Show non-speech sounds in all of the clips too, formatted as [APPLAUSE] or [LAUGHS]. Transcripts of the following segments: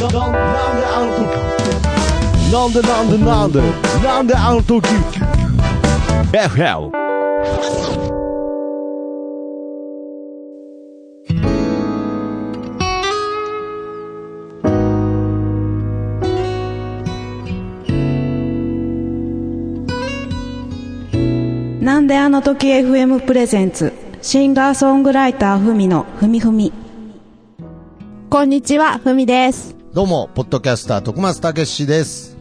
なんでなんでなんでなんであの時 FL なんであの時 FM プレゼンツシンガーソングライターふみのふみふみ。こんにちはふみです。どうも、ポッドキャスター、徳松たけしです。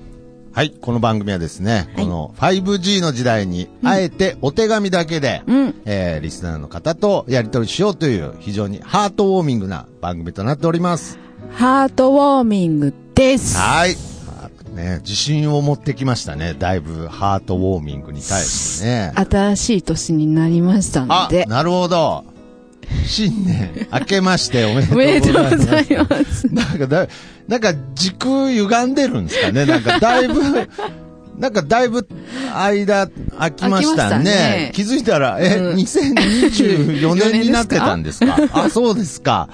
はい、この番組はですね、この 5G の時代に、あえてお手紙だけで、うんえーリスナーの方とやり取りしようという非常にハートウォーミングな番組となっております。ハートウォーミングですはい。ね、自信を持ってきましたね。だいぶハートウォーミングに対してね。新しい年になりましたのあで、なるほど。新年、明けましておめ [LAUGHS] おめでとうごでとうございざいます。ますなんかだ、なんか軸歪んでるんですかね。なんかだいぶ、[LAUGHS] なんかだいぶ間空きましたね。たね。気づいたら、え、うん。2024年になってたんですか？[LAUGHS] あ、そうですか。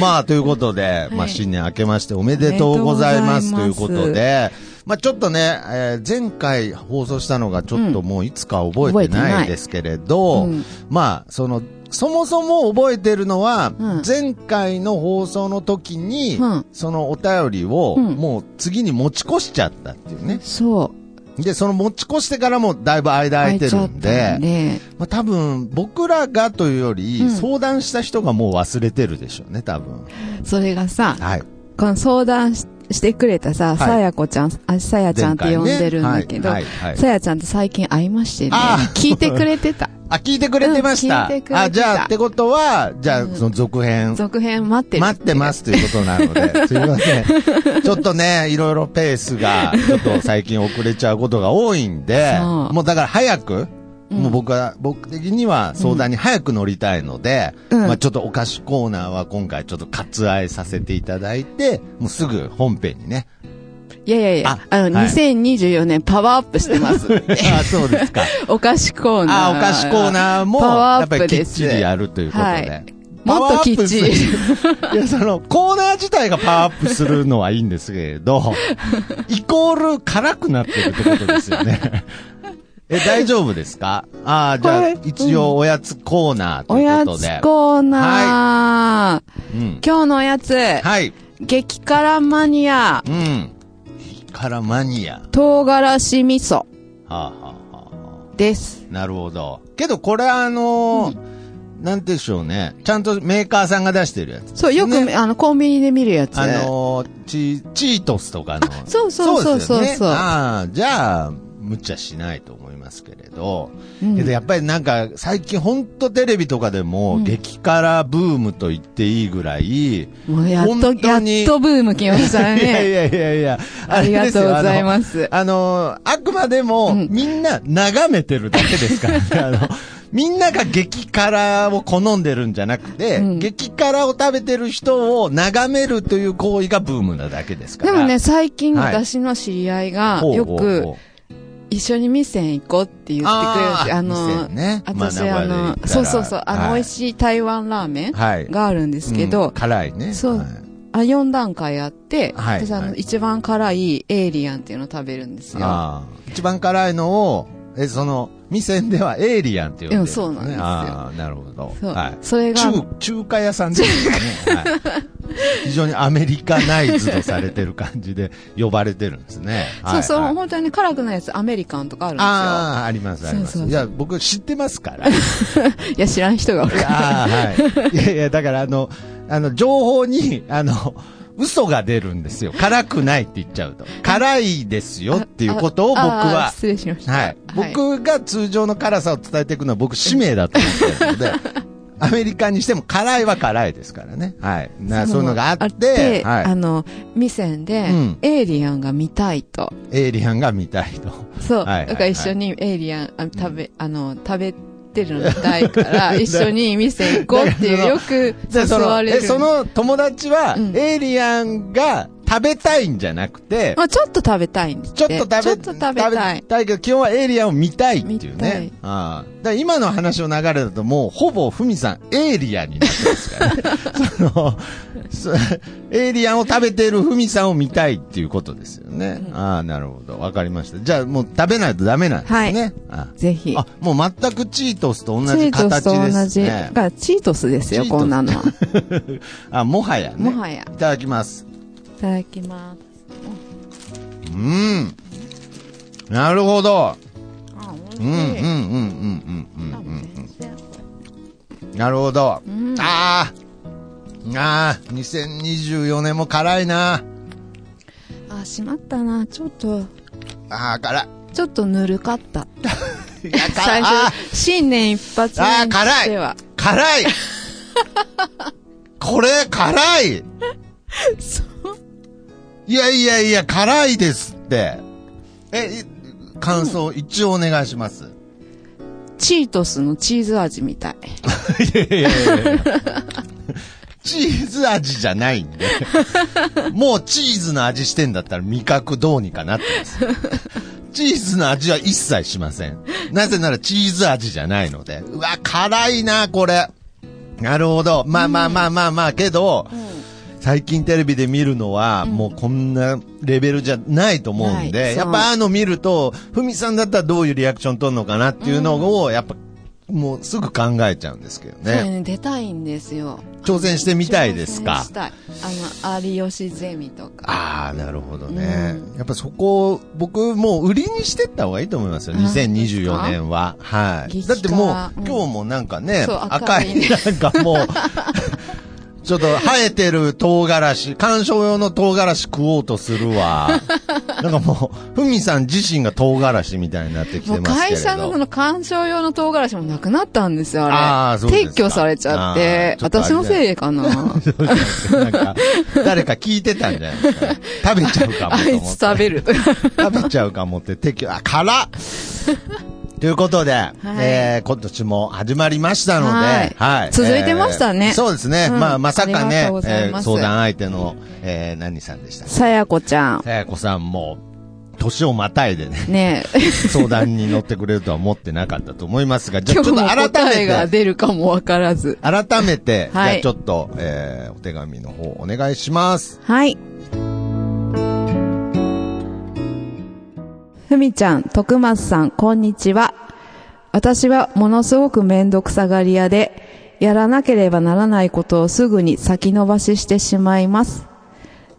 まあ、ということで、まあ、はい新年明けましておめでとうございます。ということで、まあ、ちょっとね、えー前回放送したのがちょっともういつか覚えてないですけれど、うん。まあ、その、そもそも覚えてるのは、うん前回の放送の時に、うんそのお便りを、うんもう次に持ち越しちゃったっていうね。そうで、その持ち越してからもだいぶ間空いてるんで、空いちゃったんでまあ多分僕らがというより、うん相談した人がもう忘れてるでしょうね、多分。それがさはい。この相談ししてくれたさ、いさやこちゃん、あ、さやちゃんって呼んでるんだけど、さやちゃんと最近会いましてねあ、聞いてくれてた。[LAUGHS] あ、聞いてくれてました。あ、じゃあ、ってことは、じゃあ、その続編。続編待ってる。待ってますということなので、[LAUGHS] すいません。ちょっとね、いろいろペースが、ちょっと最近遅れちゃうことが多いんで、[LAUGHS] もうだから早く、うんもう僕は、僕的には相談に早く乗りたいので、うんまあちょっとお菓子コーナーは今回ちょっと割愛させていただいて、もうすぐ本編にね。いやいやいや、ああの、はい2024年パワーアップしてます。[LAUGHS] あ、そうですか。[LAUGHS] お菓子コーナー。あ、お菓子コーナーも、パワーアッやっぱりきっちりやるということで。はいもっときっちりいや、その、コーナー自体がパワーアップするのはいいんですけれど、[LAUGHS] イコール辛くなってるってことですよね。え、大丈夫ですか？ああ、じゃあ一応おやつコーナーとおやいうことで。つコーナー。うん。今日のおやつ、はい。激辛マニア、うん。辛マニア。は唐辛子味噌あ、はあはあはです。あ、なるほど。けど、これあのーなんてでしょうね。ちゃんとメーカーさんが出してるやつ。そう、よく、ねあの、コンビニで見るやつ。あのーチ、チートスとかの。そうそうそうそうああ、じゃあ、無茶しないと思いますけれど。うんけどやっぱりなんか、最近ほんとテレビとかでも、うん激辛ブームと言っていいぐらい、もうやっと、本当にやっとブーム来ました [LAUGHS] いやいね。やいやいや、ありがとうございす。ます。あの、あくまでも、うんみんな眺めてるだけですからね。あの、みんなが激辛を好んでるんじゃなくて、うん激辛を食べてる人を眺めるという行為がブームなだけですから。でもね、最近はい私の知り合いが、ほうほうほうよく、一緒に店行こうって言ってくれるんですよ。あの、店ね私、まああのそうそうそう、あの、はい美味しい台湾ラーメンはい。があるんですけうんど、辛いね。そうはいあ、4段階あって、はい私、あの、はい一番辛いエイリアンっていうのを食べるんですよ。一番辛いのを、え、その、店ではエイリアンって呼んでる、ね。うんそうなんですよああ、なるほど。そうはい。それが中、中華屋さんですよね。はい。非常にアメリカナイズドされてる感じで呼ばれてるんですね。[LAUGHS] そうそう、はいはい本当に辛くないやつ、アメリカンとかあるんですよ。ああ、あります、あります。そうそうそういや、僕知ってますから。[LAUGHS] いや、知らん人が多いああ、はい。いやいや、だからあの、あの、情報に、あの、嘘が出るんですよ。辛くないって言っちゃうと。辛いですよっていうことを僕ああは、失礼しました。はい。僕が通常の辛さを伝えていくのは僕使命だと思ってるので、[LAUGHS] アメリカにしても辛いは辛いですからね。はい。なそういうのがあって、あはい。の、店で、うんエイリアンが見たいと。エイリアンが見たいと。そう。だから一緒にエイリアン、あ食べ、あの、食べてるの見たいから、[LAUGHS] 一緒に店行こうっていう、よくで誘われる。その友達は、うんエイリアンが食べたいんじゃなくて、まあちょっと食べたいんですちょっと食べ、ちょっと食べたい。けど、基本はエイリアンを見たいっていうね。ああ。だから今の話の流れだともう、ほぼふみさん、エイリアンになってますからね。[LAUGHS] その、そエイリアンを食べているふみさんを見たいっていうことですよね。ああ、なるほど。わかりました。じゃあもう食べないとダメなんですね。あぜひ。あ、もう全くチートスと同チじートスと形です同じ。ね。が、チートスですよ、こんなのは。[LAUGHS] あ、もはやね。もはや。いただきます。いただきます。うん。なるほど。あ、美うん、うん、うん、味しい。うん、うん、うん、あうん。うん。なるほど。うんああ。ああ、2024年も辛いな。あ、しまったな。ちょっと、ああ、辛い。ちょっとぬるかった。い [LAUGHS] や、最辛い。あ初、新年一発目にあー辛い辛い。[LAUGHS] これ、辛い。そう。いやいやいや、辛いですって。え、い感想、一応お願いします。チートスのチーズ味みたい。[LAUGHS] いやいやいやいやチーズ味じゃないんで。[LAUGHS] もうチーズの味してんだったら味覚どうにかなってます。チーズの味は一切しません。なぜならチーズ味じゃないので。うわ、辛いな、これ。なるほど。まあまあまあまあまあ、けど、最近テレビで見るのは、もうこんなレベルじゃないと思うんで、やっぱああの見ると、ふみさんだったらどういうリアクション取るのかなっていうのを、やっぱ、もうすぐ考えちゃうんですけどね。ね、出たいんですよ。挑戦してみたいですか？したい。あの、有吉ゼミとか。ああ、なるほどね。うやっぱそこを、僕もう売りにしてった方がいいと思いますよ。あ2024年は。はい。だってもう、うん今日もなんかね、赤い、赤いねなんかもう、ちょっと生えてる唐辛子、鑑賞用の唐辛子食おうとするわ。[LAUGHS] なんかもう、ふみさん自身が唐辛子みたいになってきてますけ。会社のその鑑賞用の唐辛子もなくなったんですよ、あれ。あーそうですか撤去されちゃって私のせいかな。なんか、誰か聞いてたんじゃないですか。食べちゃうかもあいと思って。つ食べる。食べちゃうかもって敵、あ、辛っということで、えー、今年も始まりましたので、はいはい。続いてましたねえーそうですね。うんまあ、まさかねえー相談相手の、えー、何さんでしたさやこちゃん。さやこさんも、年をまたいでね、ねえ。[LAUGHS] 相談に乗ってくれるとは思ってなかったと思いますが、[LAUGHS] じゃあちょっと改めて、出るかもわからず。改めて、はいじゃあちょっと、えー、お手紙の方お願いします。はい。ふみちゃん、徳松さん、こんにちは。私はものすごくめんどくさがり屋で、やらなければならないことをすぐに先延ばししてしまいます。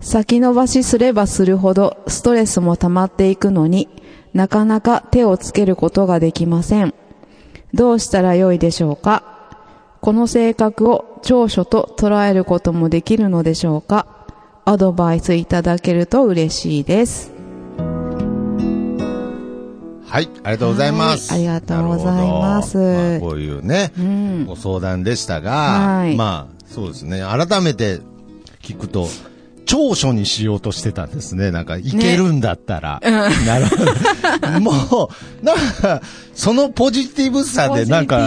先延ばしすればするほどストレスも溜まっていくのになかなか手をつけることができません。どうしたらよいでしょうか？この性格を長所と捉えることもできるのでしょうか？アドバイスいただけると嬉しいです。はい、ありがとうございます。はいありがとうございますまあこういうね、うん。ご相談でしたが、はいまあ、そうですね。改めて聞くと、長所にしようとしてたんですね。なんか、いけるんだったら。なるほど。もう、なんか、そのポジティブさで、なんか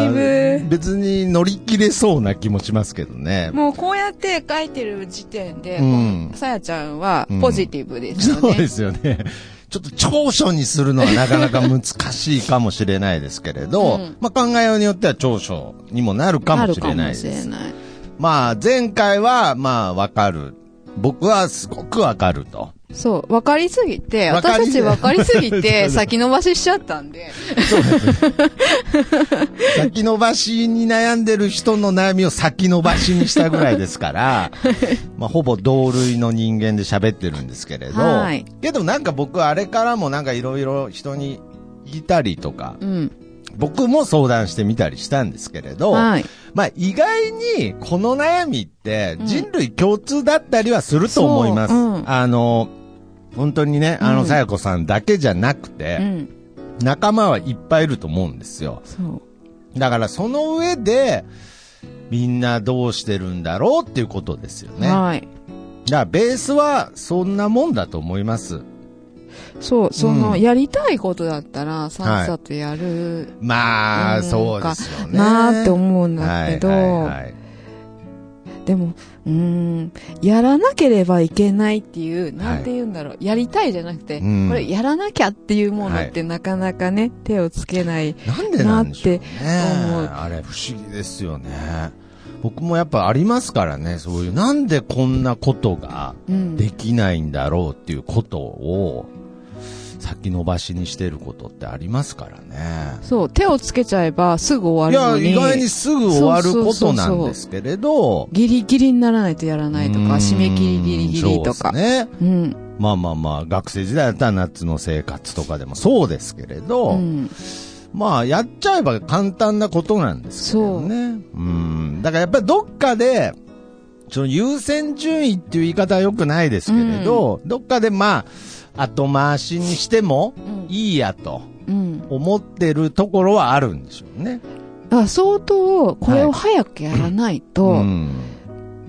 別に乗り切れそうな気もしますけどね。もうこうやって書いてる時点で、うんさやちゃんはうんポジティブですよね。そうですよね。ちょっと長所にするのはなかなか難しいかもしれないですけれど、うんまあ考えようによっては長所にもなるかもしれないです。まあ、前回は、まあ、わかる。僕はすごくわかると。そう、分かりすぎて、私たち分かりすぎそうて、そ [LAUGHS] う先延ばししちゃったんで。[LAUGHS] 先延ばしに悩んでる人の悩みを先延ばしにしたぐらいですから、まあ、ほぼ同類の人間で喋ってるんですけれど、はいけどなんか僕あれからもなんかいろいろ人に言ったりとか、うん。僕も相談してみたりしたんですけれど、はい。まあ意外にこの悩みって人類共通だったりはすると思います。そううんあの、本当にね、あの、うんさやこさんだけじゃなくて、うん。仲間はいっぱいいると思うんですよ。だからその上で、みんなどうしてるんだろうっていうことですよね。だかはい。らベースはそんなもんだと思います。そう、その、うんやりたいことだったら、さっさとやる、まあ、うんそうですよね。なーって思うんだけどはいはいはいでも、うーん、やらなければいけないっていう、なんて言うんだろう、やりたいじゃなくて、うんこれやらなきゃっていうものってなかなかね、手をつけない。なんでなんでしょうね。なって思うあれ不思議ですよね。僕もやっぱありますからね、そういう、なんでこんなことがうん。できないんだろうっていうことを、先延ばしにしてることってありますからね。そう、手をつけちゃえばすぐいや、終わるのに。意外にすぐ終わることなんですけれど、ギリギリにならないとやらないとか、うん締め切りギリギリとか。そうですね。うん。まあまあまあ、学生時代だったら夏の生活とかでもそうですけれど、うん。まあ、やっちゃえば簡単なことなんですけどね。うん。だからやっぱりどっかで、その優先順位っていう言い方は良くないですけれど、どっかでまあ、後回しにしてもうんいいやとうん。思ってるところはあるんでしょうね。あ相当、これを早くやらないと、うん。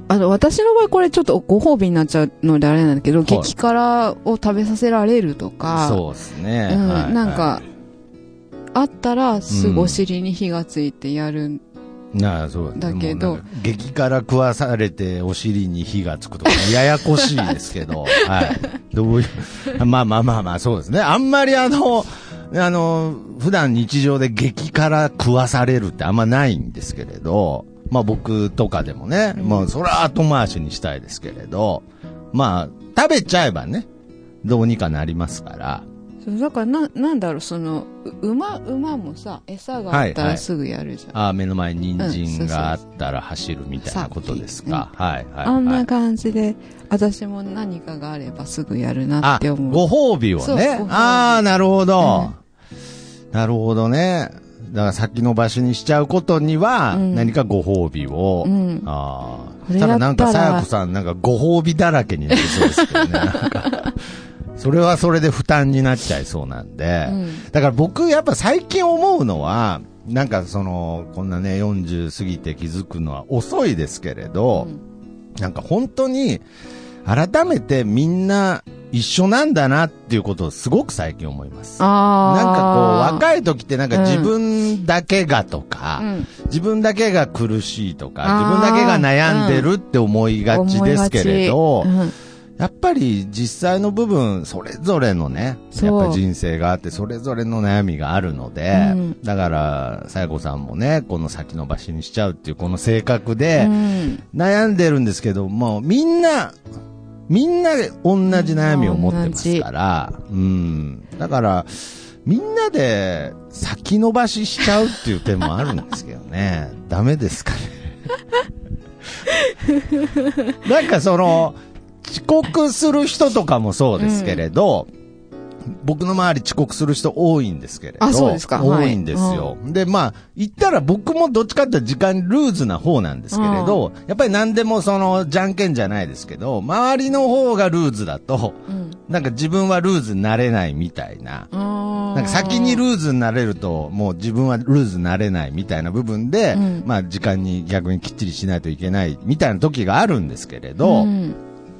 あの、私の場合これちょっとご褒美になっちゃうのであれなんだけど、い激辛を食べさせられるとか、そうですね。うんはいなんか、あったらすぐお尻に火がついてやる。なあ、そうですねだけど。激辛食わされてお尻に火がつくとか、[LAUGHS] ややこしいですけど、はい。どういう、[LAUGHS] まあまあまあまあ、そうですね。あんまりあの、あの、普段日常で激辛食わされるってあんまないんですけれど、まあ僕とかでもね、もうそれは後回しにしたいですけれど、まあ、食べちゃえばね、どうにかなりますから、そうだからな、なんだろう、その、う馬、馬もさ、餌があったはいはいらすぐやるじゃん。ああ、目の前に人うん参があったら走るみたいなことですか。はい、はい。あんなはい感じで、私も何かがあればすぐやるなあって、思う。ご褒美をねああ、なるほど。なるほどね。だから先延ばしにしちゃうことには、うん何かご褒美を。うんああ。ただなんか、さやこさん、なんかご褒美だらけになりそうですけどね。なんかそれはそれで負担になっちゃいそうなんで。うん。だから僕、やっぱ最近思うのは、なんかその、こんなね、40過ぎて気づくのは遅いですけれど、なんか本当に、改めてみんな一緒なんだなっていうことをすごく最近思います。あなんかこう、あ。若い時ってなんかうん。自分だけがとか、うん。自分だけが苦しいとか、自分だけが悩んでるって思いがちですけれど、思いがちやっぱり実際の部分、それぞれのね、やっぱ人生があって、それぞれの悩みがあるので、うんだから、さやこさんもね、この先延ばしにしちゃうっていうこの性格うで、悩んでるんですけど、もうみんな、みんなで同じ悩みを持ってますから、うん。だから、みんなで先延ばししちゃうっていう点もあるんですけどね。[LAUGHS] ダメですかね。[LAUGHS] なんかその、遅刻する人とかもそうですけれど、僕の周り遅刻する人多いんですけれど。あそうですか多いんですよ。で、まあ、言ったら僕もどっちかって時間ルーズな方なんですけれど、やっぱり何でもその、じゃんけんじゃないですけど、周りの方がルーズだと、うんなんか自分はルーズになれないみたいな。ななんか先にルーズになれると、もう自分はルーズになれないみたいな部分で、うんまあ時間に逆にきっちりしないといけないみたいな時があるんですけれど、うん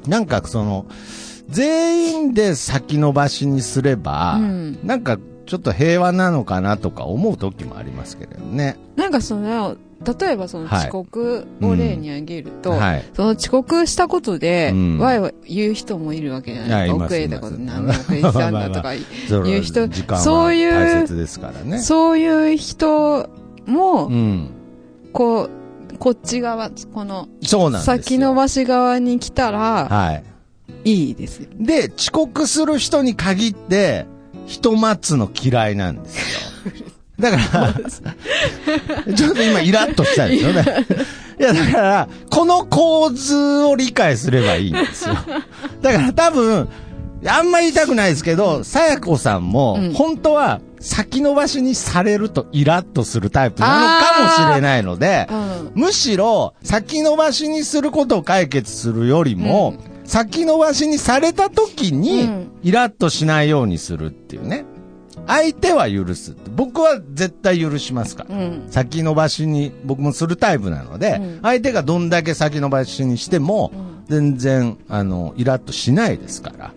なんかその、全員で先延ばしにすれば、うんなんかちょっと平和なのかなとか思う時もありますけれどね。なんかその、例えばそのはい遅刻を例に挙げると、はい。その遅刻したことで、うんわいわい言う人もいるわけじゃないですか。遅れたこといますなんで遅れてたんだとか、そ言う人そういう大切ですからね。そういう人も、うん。こう、こっち側、この、そうなんですよ。先延ばし側に来たら、はい。いいですよ。で、遅刻する人に限って、人待つの嫌いなんですよ。[LAUGHS] だから、ちょっと今イラッとしたんですよね。いや、だから、この構図を理解すればいいんですよ。だから多分、あんま言いたくないですけど、さやこさんも、うん本当は先延ばしにされるとイラッとするタイプなのかもしれないので、うん。むしろ、先延ばしにすることを解決するよりも、先延ばしにされた時にうん、イラッとしないようにするっていうね。相手は許す。僕は絶対許しますから。うん。先延ばしに僕もするタイプなので、うん相手がどんだけ先延ばしにしても、全然、あの、イラッとしないですから。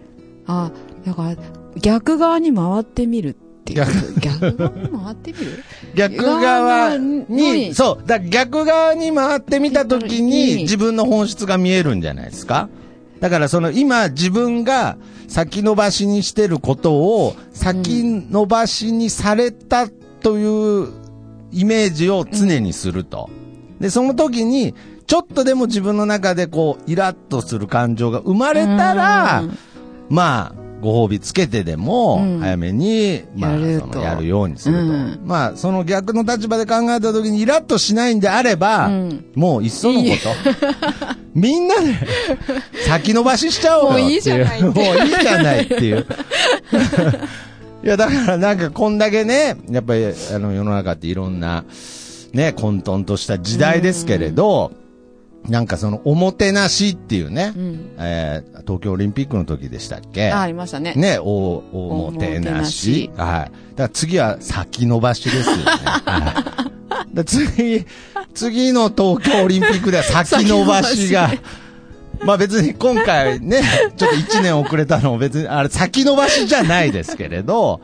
あ、だから、逆側に回ってみるっていう。逆。側に回ってみる？[LAUGHS] 逆側に、に。そう、だ逆側に回ってみたときにに。自分の本質が見えるんじゃないですか？だからその今自分が先延ばしにしてることを先延ばしにされたというイメージを常にすると。で、その時に、ちょっとでも自分の中でこう、イラッとする感情が生まれたら、うんまあ、ご褒美つけてでもうん、早めに、まあ、やそのやるようにすると。うん。まあ、その逆の立場で考えた時にイラッとしないんであれば、うん。もういっそのこと。[LAUGHS] みんなで先延ばししちゃおうよもういいじゃないもういいじゃないっていう。いや、だからなんかこんだけね、やっぱりあの世の中っていろんな、ね、混沌とした時代ですけれど、なんかそのおもてなしっていうね、うん。えー東京オリンピックの時でしたっけ？あ、ありましたね。ね、お、おもてなし。はい。だから次は先延ばしですよね。[LAUGHS] はい。だ次、次の東京オリンピックでは先延ばしが、まあ別に今回ね、ちょっと1年遅れたのも別に、あれ先延ばしじゃないですけれど、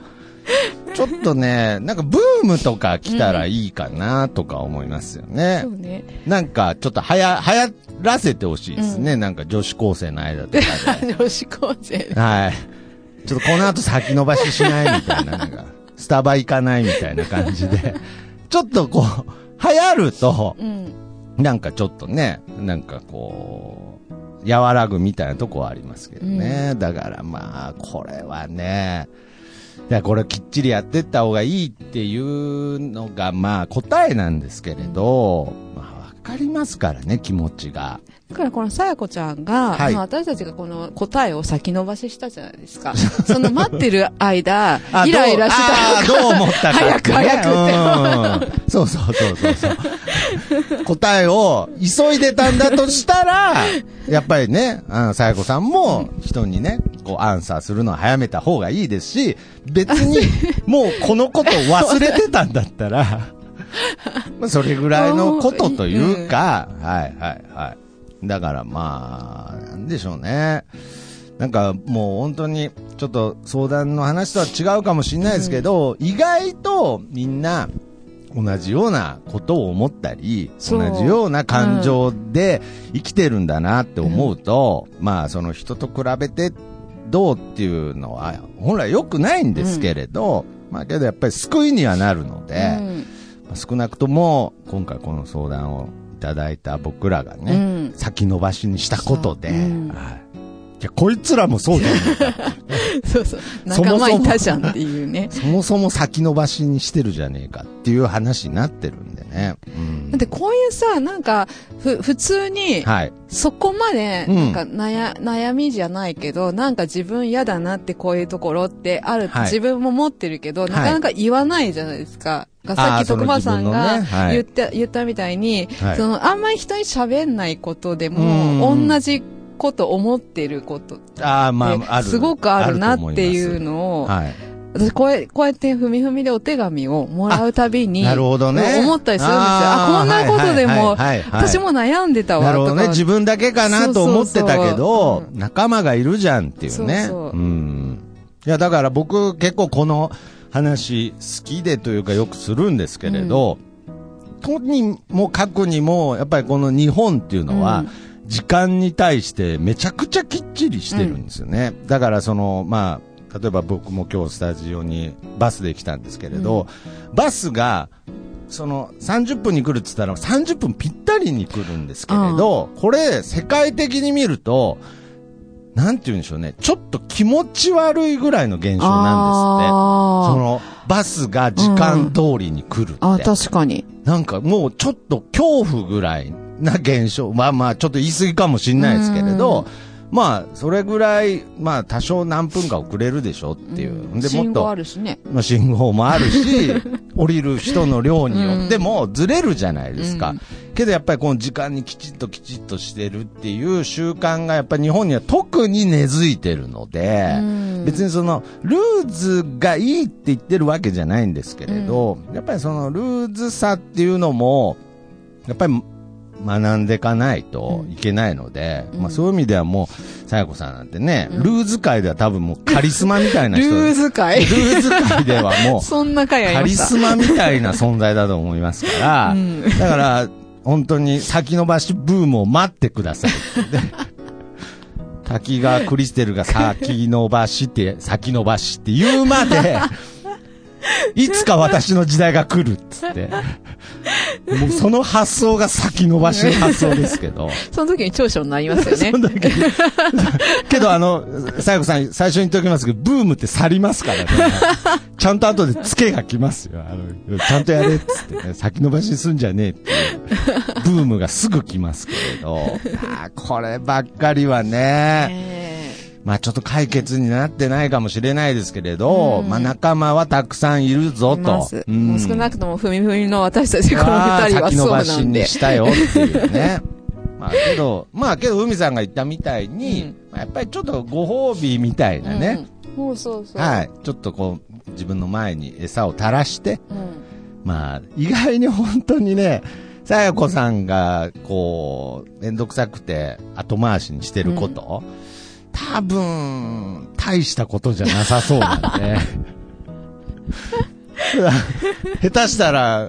[LAUGHS] ちょっとね、なんかブームとか来たらいいかなとか思いますよね。そうね。なんかちょっとはや、流行らせてほしいですね。なんか女子高生の間とかで。[LAUGHS] 女子高生。はい。ちょっとこの後先延ばししないみたいな、なんか、[LAUGHS] スタバ行かないみたいな感じで、ちょっとこう、流行ると、うん。なんかちょっとね、なんかこう、和らぐみたいなとこはありますけどね。だからまあ、これはね、いや、これきっちりやってった方がいいっていうのが、まあ答えなんですけれど、まあわかりますからね、気持ちが。だからこのさやこちゃんが、はいまあ私たちがこの答えを先延ばししたじゃないですか。[LAUGHS] その待ってる間、あイライラしてたどうあーどう思ったかね。早く早くってうんそうそうそうそうそう。答えを急いでたんだとしたら、やっぱりね、あの、さやこさんも人にね、こうアンサーするのは早めた方がいいですし、別に [LAUGHS] もうこのことを忘れてたんだったら、[LAUGHS] まあそれぐらいのことというか、はいはいはい。だからまあ、なんでしょうね。なんかもう本当にちょっと相談の話とは違うかもしれないですけど、意外とみんな同じようなことを思ったり、同じような感情で生きてるんだなって思うと、まあその人と比べてどうっていうのは本来良くないんですけれど、まあけどやっぱり救いにはなるので、うん。まあ少なくとも今回この相談をいただいた僕らがね、うん。先延ばしにしたことで、はいいや、こいつらもそうじゃん。[LAUGHS] そうそう。仲間いたじゃんっていうね。そもそも先延ばしにしてるじゃねえかっていう話になってるんでね。うんだってこういうさ、なんか、ふ、普通に、はい。そこまで、うんなんか悩、悩みじゃないけど、なんか自分嫌だなってこういうところってある、はい自分も持ってるけど、なかなか言わないじゃないですか。がさっき徳間さん自分のがねはい言った、言ったみたいに、はいその、あんまり人に喋んないことでうも、ん同じこと思ってることああ、まあ、ある。すごくあるなっていうのを、はい。私こうやこうやってふみふみでお手紙をもらうたびに、なるほどね。思ったりするんですよ。あこんなことでも、私も悩んでたわ。なるほどね。自分だけかなと思ってたけど仲間がいるじゃんっていうね。そうそううん。いや、だから僕結構この話好きでというかよくするんですけれど、とにもかくにも、やっぱりこの日本っていうのは、うん時間に対してめちゃくちゃきっちりしてるんですよね。だからその、まあ、例えば僕も今日スタジオにバスで来たんですけれど、バスが、その30分に来るって言ったら30分ぴったりに来るんですけれど、これ世界的に見ると、なんて言うんでしょうね、ちょっと気持ち悪いぐらいの現象なんですって。そのバスが時間通りに来るって。あ、確かに。なんかもうちょっと恐怖ぐらいな現象。まあまあちょっと言い過ぎかもしれないですけれど、まあそれぐらい、まあ多少何分か遅れるでしょっていう。で、も信号っとあるしね。まあ、信号もあるし、[LAUGHS] 降りる人の量によってもずれるじゃないですか。うんけどやっぱりこの時間にきちっときちっとしてるっていう習慣がやっぱり日本には特に根付いてるので、うん別にそのルーズがいいって言ってるわけじゃないんですけれど、やっぱりそのルーズさっていうのも、やっぱり学んでいかないといけないので、うん。まあそういう意味ではもう、さやこさんなんてね、うん。ルーズ界では多分もうカリスマみたいなル人ーズ会ルーズ界ではもう、[LAUGHS] そんな会ありカリ。スマみたいな存在だと思いますから、うん。だから、本当に先延ばしブームを待ってください。で [LAUGHS] 滝川クリステルが先延ばしって、先延ばしって言うまで、[LAUGHS] [LAUGHS] いつか私の時代が来るっつって。もうその発想が先延ばしの発想ですけど。[LAUGHS] その時に長所になりますよね [LAUGHS] そ。の時にけどあの、さやこさん、最初に言っておきますけど、ブームって去りますからね。ちゃんと後でツケが来ますよ。あの、ちゃんとやれっつってね、先延ばしにすんじゃねえっていう、ブームがすぐ来ますけれど。こればっかりはね、えまあちょっと解決になってないかもしれないですけれど、うんまあ仲間はたくさんいるぞと。うんもう少なくともふみふみの私たちこの二人はそう先延ばしなんでに。したよっていうね。[LAUGHS] まあけど、まあけど、海さんが言ったみたいに、うんまあやっぱりちょっとご褒美みたいなね、うん。そうそうそう。はい。ちょっとこう、自分の前に餌を垂らして、うん。まあ、意外に本当にね、さやこさんが、こう、めんどくさくて後回しにしてること、多分、大したことじゃなさそうなんで。[LAUGHS] 下手したら、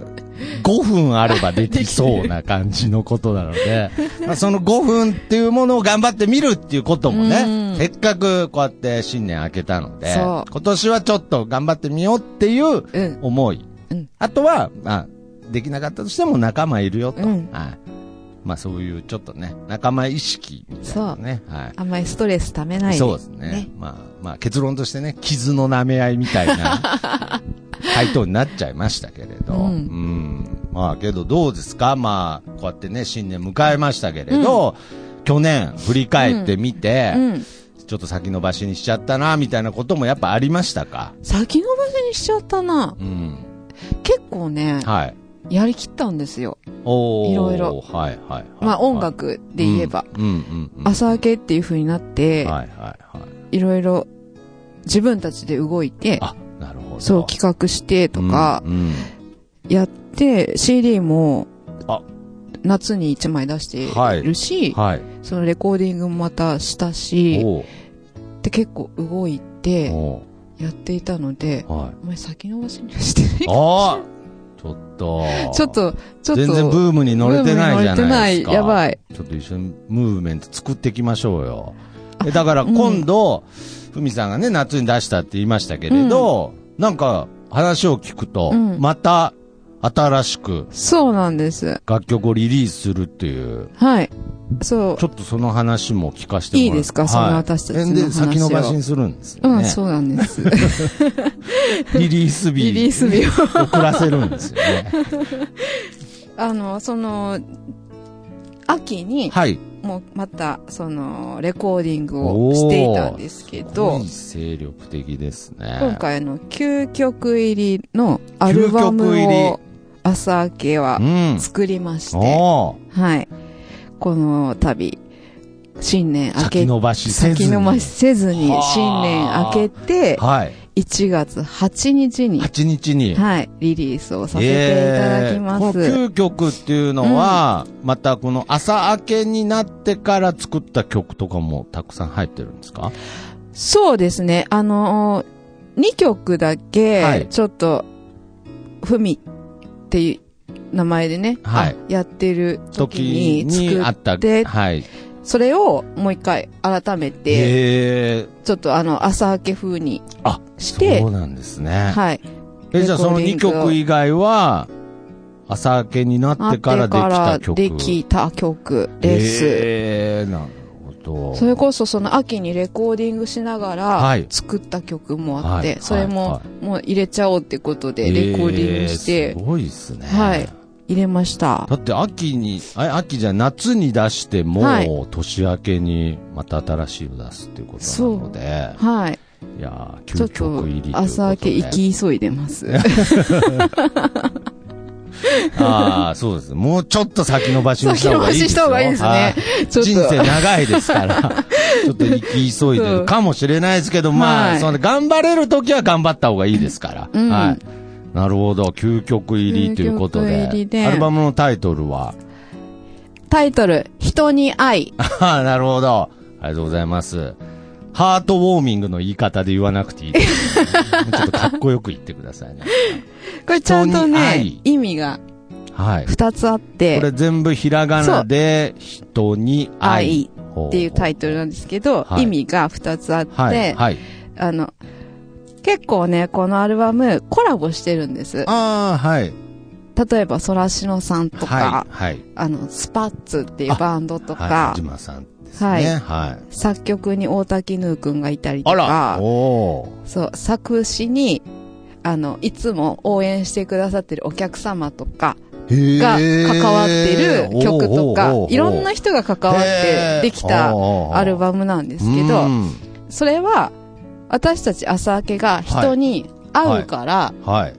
5分あればできそうな感じのことなので、まあ、その5分っていうものを頑張ってみるっていうこともね、うんせっかくこうやって新年明けたので、今年はちょっと頑張ってみようっていううん。思い。うんあとは、まあ、できなかったとしても仲間いるよと。うんはい。まあそういうちょっとね、仲間意識みたいなね。はい。あんまりストレスためないで。そうですね。まあ、まあ結論としてね、傷の舐め合いみたいな [LAUGHS] 回答になっちゃいましたけれど。うんんまあけどどうですか？まあ、こうやってね、新年迎えましたけれど、去年振り返ってみて、うん。ちょっと先延ばしにしちゃったな、みたいなこともやっぱありましたか？先延ばしにしちゃったな。うん。結構ね、はい。やりきったんですよ。いろいろはいはいはい。まあ音楽で言えば。うん、うんうんうん。朝明けっていう風になって、はいはいはい。いろいろ自分たちで動いて、あ、なるほど。そう企画してとかうんうんやって、CD もあ夏に1枚出してるし、はい。そのレコーディングもまたしたし、で結構動いておやっていたので、うはい。お前先延ばしにはしてないああちょっと。ちょっと、ちょっと。全然ブームに乗れてないじゃないですか。乗れてない。やばい。ちょっと一緒にムーブメント作っていきましょうよ。[LAUGHS] えだから今度、ふみさんがね、夏に出したって言いましたけれど、なんか話を聞くと、うんまた新しくそうなんです。楽曲をリリースするっていう、はい。そうち。ょっとその話も聞かせてもらいいですか？その私たちの話をで、先延ばしにするんですよね。うん、そうなんです。[LAUGHS] リリース日。リリース日を。遅らせるんですよね。[LAUGHS] あの、その、秋に、はい。もうまた、その、レコーディングをしていたんですけどすごい、精力的ですね。今回の9曲入りのアルバムを朝明けはうん。作りまして、おーはい。この度、新年明け先、延ばしせずに。先延ばしせずにはあ新年明けて、はい。1月8日に、8日に。はい、リリースをさせていただきます。えーこの9曲っていうのは、またこの朝明けになってから作った曲とかもたくさん入ってるんですか？そうですね。あのー、2曲だはいけ、ちょっと、ふみっていう名前でね、はいあやってる時時に作っにあった。て、はい。それをもう一回改めて、えー、ちょっとあの、朝明け風にあ、してそうなんですね。はい。え、じゃあその2レコーディングを曲以外は、朝明けになってからできた曲。できた曲です。えー、なるほど。それこそその秋にレコーディングしながはいら作った曲もあって、はいそれもはもう入れちゃおうってことでレコーディングしえーてすごいですね。はい入れました。だって秋に、あ秋じゃ夏に出しても、はい年明けにまた新しいの出すっていうことなので、はい。いやー、究極入りと。朝明け行き急いでます。[LAUGHS] ああ、そうです。もうちょっと先延ばしにした方がいいですよ。しした方がい人生と。長いですから、[LAUGHS] ちょっと生き急いでるかもしれないですけど、まあ、はいその頑張れるときは頑張った方がいいですから。うんはい。なるほど。究極入りということで。でアルバムのタイトルは？タイトル、人に愛。[LAUGHS] ああ、なるほど。ありがとうございます。ハートウォーミングの言い方で言わなくていいです。[LAUGHS] ちょっとかっこよく言ってくださいね。これちゃんとね愛、意味がはい。二つあって、これ全部ひらがなで、人に愛。愛っていうタイトルなんですけど、はい意味が二つあって、はい。はい。あの、結構ね、このアルバムコラボしてるんです。ああ、はい。例えば、ソラシノさんとか、はい。はい。あの、スパッツっていうバンドとはい。さんですね。はい。作曲に大滝ヌーくんがいたりとあらか、おーそう、作詞に、あの、いつも応援してくださってるお客様とかが関わってる曲とかいろんな人が関わってできたアルバムなんですけど、うんそれは、私たち朝明けが人に会うから、はい。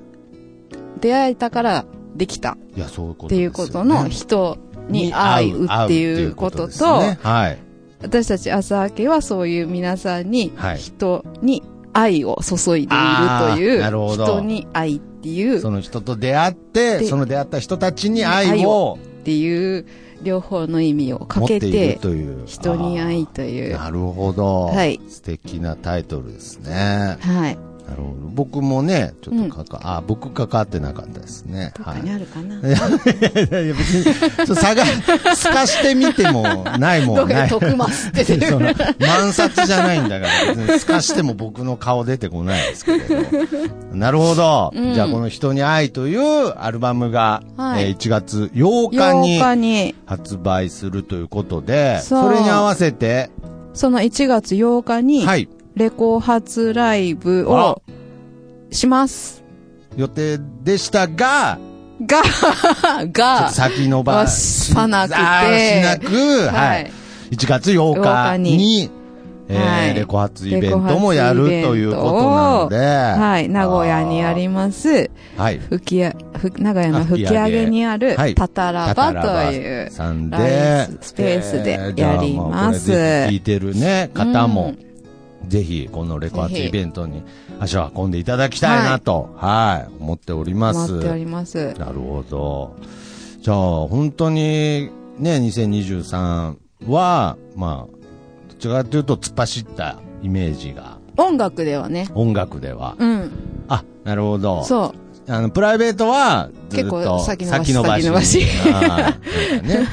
出会えたからできた。いや、そういうことっていうことの人に会うっていうことと、ね。はい。私たち朝明けはそういう皆さんにはい。人に愛を注いでいるという、ほど。人に愛っていうその人と出会って、でその出会った人たちに愛を。愛をっていう両方の意味をかけ持っているてという。人に愛というなるほど。はい素敵なタイトルですね。はいなるほど。僕もね、ちょっとかか、あ、僕関わってなかったですね。どっかにあるかな、[LAUGHS] いやいやいや、別に、ちょ探、透かしてみても、ないもんない。どっかで徳ますって出て [LAUGHS] そのる満札じゃないんだから、別に透かしても僕の顔出てこないですけれど。なるほど。うんじゃあ、この人に愛というアルバムが、はいえー1月8日8に発売するということで、それに合わせて、その1月8日にはい、レコ発ライブをします。予定でしたが、が、[LAUGHS] がと、先延ばはさなくて。しなく、はい。1月8 8日に、えーはい。レコ発イベントもやるということなので、はい、名古屋にあります、はい。吹きや、ふ名古屋の吹き上げ。にあるはい、タタラバという、さんでスペースでやります。えー聞いてるね、方も、うんぜひ、このレコ発ぜひイベントに足を運んでいただきたいなと、はい、思っております。待っております。なるほど。じゃあ、本当に、ね、2023は、まあ、どちらかというと突っ走ったイメージが、音楽ではね、音楽では。うん、あ、なるほど。そう。あの、プライベートは、ずっと結構先延ばし先延ばし。あね。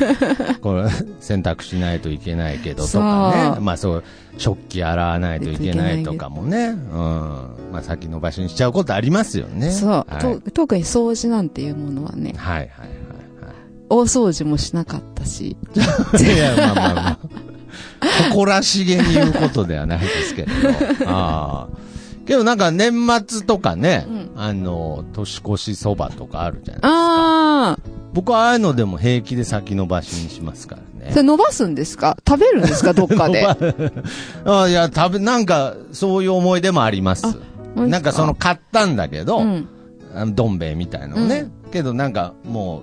これ、選択しないといけないけどとかね。まあそう、食器洗わないといけないとかもね。うん。まあ先延ばしにしちゃうことありますよね。そう、はい、特に掃除なんていうものはね、はいはい大掃除もしなかったし、はい。いや、まあまあまあ。誇らしげに言うことではないですけれど。ああ。けどなんか年末とかね、うんあの、年越しそばとかあるじゃないですか。あ僕はああいうのでも平気で先延ばしにしますからー、ねそ。れ伸ばすんですか？食べるんですか？[LAUGHS] どっかで？あいや、食べ、なんか、そういう思い出もあります。あなんかその、買ったんだけど、うん。あのどん兵衛みたいなのね。けどなんかも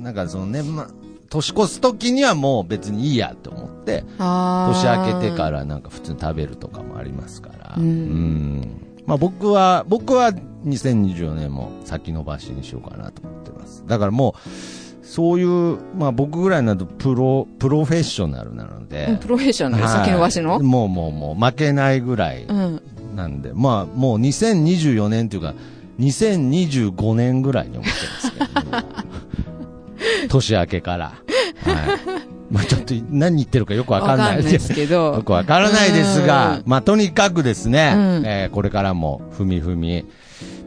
う、なんかその年末、年越す時にはもう別にいいやと思って、あ年ー明けてからなんか普通に食べるとかもありますから。うんんまあ僕は、僕は2024年も先延ばしにしようかなと思ってます。だからもう、そういう、まあ僕ぐらいになるとプロ、プロフェッショナルなので、うんプロフェッショナル、はい先延ばしの？もうもうもう負けないぐらいうん。なんで、まあもう2024年というか、2025年ぐらいに思ってますけど、ね、年明けから。はい。まあちょっと何言ってるかよくわかんないですけど。よくわからないですがうん、まあとにかくですね、うんえーこれからもふみふみ、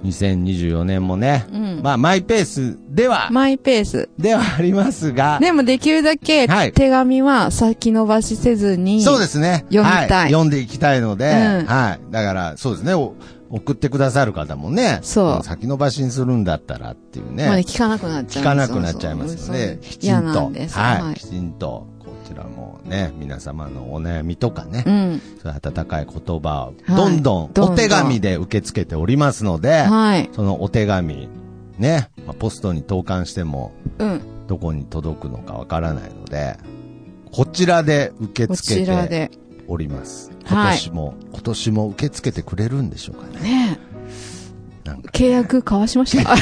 2024年もね、うん。まあマイペースでは、マイペース。ではありますが、でもできるだけはい。手紙は先延ばしせずに。そうですね。読みたい。は読んでいきたいので、うん。はい。だから、そうですね。お送ってくださる方もね、そう。先延ばしにするんだったらっていうね。まあね、聞かなくなっちゃう聞かなくなっちゃいますので、きちんと、んです。はい、はい。きちんと、こちらもね、皆様のお悩みとかね、うん。そういう温かい言葉を、はいどんどんお手紙で受け付けておりますので、はい。そのお手紙、ね、まあ、ポストに投函しても、うん。どこに届くのかわからないので、こちらで受けこ付けて。おります。はい今年も、今年も受け付けてくれるんでしょうかね。ね契約交わしました。[LAUGHS] で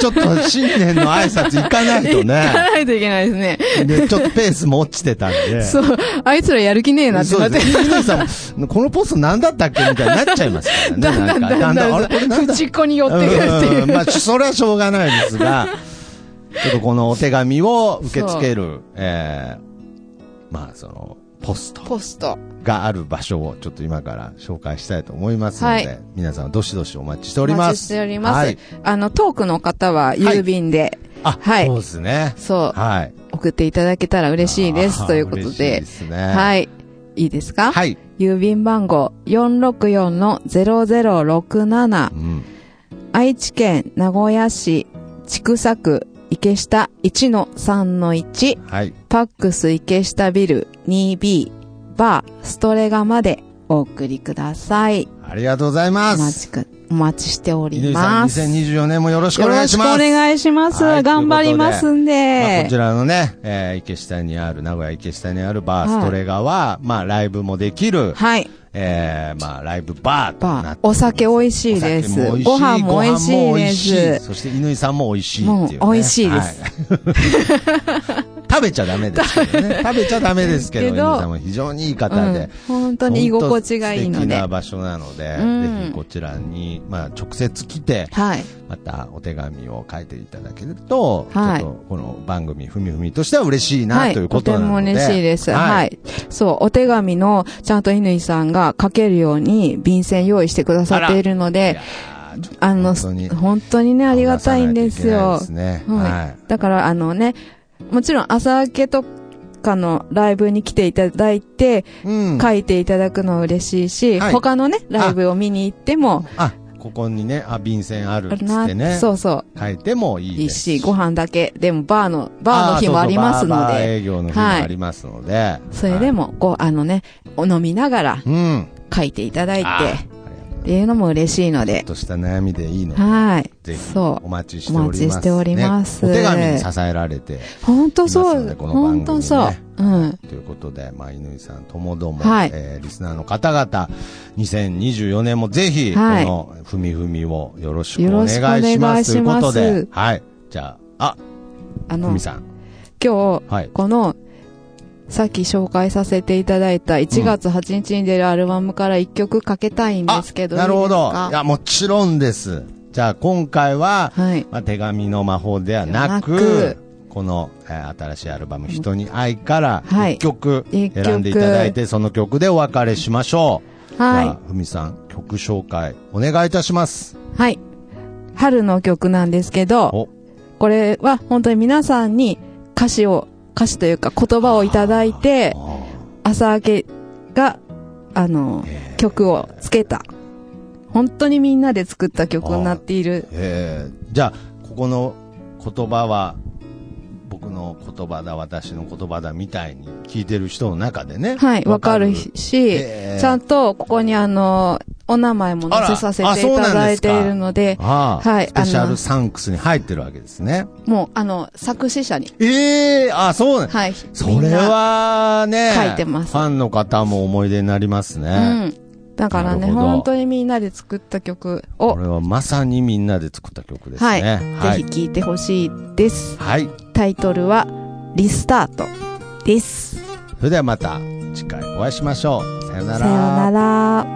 ちょっと新年の挨拶行かないと行かね。ないといけないですね。で、ちょっとペースも落ちてたんで。そう。あいつらやる気ねえなってなって。皆さんも、このポスト何だったっけみたいになっちゃいますからね。[LAUGHS] だんだんだんだんあれこれなんだ？口っ子に寄ってくるっていう。んまあ、それはしょうがないですが、[LAUGHS] ちょっとこのお手紙を受け付ける、えー、まあ、その、ポスト。ポスト。がある場所をちょっと今から紹介したいと思いますので、はい皆さんどしどしお待ちしておりおます。待ちしております。はい。あの、トークの方は郵便で、あ、はいそうですね。そう、はい。送っていただけたら嬉しいです。ということ嬉しいでで。すね。はい。いいですか？はい。郵便番号464-0067うん。愛知県名古屋市千種区池下1-3-1はい。パックス池下ビル 2B バーストレガまでお送りください。ありがとうございおます。待ちく、お待ちしております。2024年もよろしくおよろしくお願いします。願いします。はい頑張りますんまあ、こでち。らのね、えー池下にある、名古屋池下にあるバーストレガは、まあ、ライブもできる、はい。えー、まあ、ライブバーとなってバー。お酒美味しいです。ご飯も美味しいです。そして、犬井さんも美味しいっていう、ね。もう美味しいですはい食べちゃダメですけどね。[LAUGHS] 食べちゃダメですけど、けど犬井さんも非常にいい方で。うん本当に居心地がいいので素敵な。場所なので、うんぜひこちらに、まあ、直接来て、はい。またお手紙を書いていただけると、はいちょっとこの番組、ふみふみとしては嬉しいな、はい。ということなので。とても嬉しいです。はい。そう、お手紙の、ちゃんと乾さんが書けるように便箋用意してくださっているのいであの、本当にね、ありがたいんですよ。ですね。ははいだから、あのね、もちろん朝明けとかのライブに来ていただいて、い。うん。書いていただくのは嬉しいし、はい他のね、ライブを見に行っても、あ、ここにね、あ、便箋あるっつあるな、ってね。そうそ書いてもいいう、いいですし、ご飯だけ、でもバーの、バーの日もありますのあーそうそうバーバーで、営業の日もありますので。それでも、こう、あのね、お飲みながらうん。書いていただいて、っていうのも嬉しいのでちょっ、とした悩みでいいので。はい。ぜひ、そお待ちしております。お待ちしておりますねお手紙に支えられて、う。本当そう。本当そう。うん。ということで、まあ、犬井さんともども、はいえーリスナーの方々、2024年もぜひ、はいこの、ふみふみをよろしくお願いします。ということで、はい。じゃあ、あ、あの、ふみさん。今日、はい。この、さっき紹介させていただいた1月8日に出るアルバムから1曲かけたいんですけど、なるほど。いや、もちろんです。じゃあ、今回は、はい。まあ、手紙の魔法ではなく、この、えー新しいアルバム、人に愛から、はい一曲一曲選んでいただいて、その曲でお別れしましょう。はじゃあ、ふみさん、曲紹介、お願いいたします。い。はい。春の曲なんですけど、お、これは本当に皆さんに歌詞を、歌詞というか言葉をいただいて、朝明けが、あの、曲をつけた。本当にみんなで作った曲になっている。えー、じゃあ、ここの言葉は、僕の言葉だ、私の言葉だみたいに聞いてる人の中でね。はい、わかるし、えーちゃんとここにあの、お名前も載せさせていただいているので、ああ、はいスペシャルサンクスに入ってるわけですね。もうあの、作詞者に、ええあ、そうなんはい、それはね、書いてますファンの方も思い出になりますね。なうん。だからね、本当にみんなで作った曲を、これはまさにみんなで作った曲ですはい、ね。ぜひ聴いてほしいです。はい。タイトルはリスタート。です。それではまた次回お会いしましょう。さよなら。さよなら。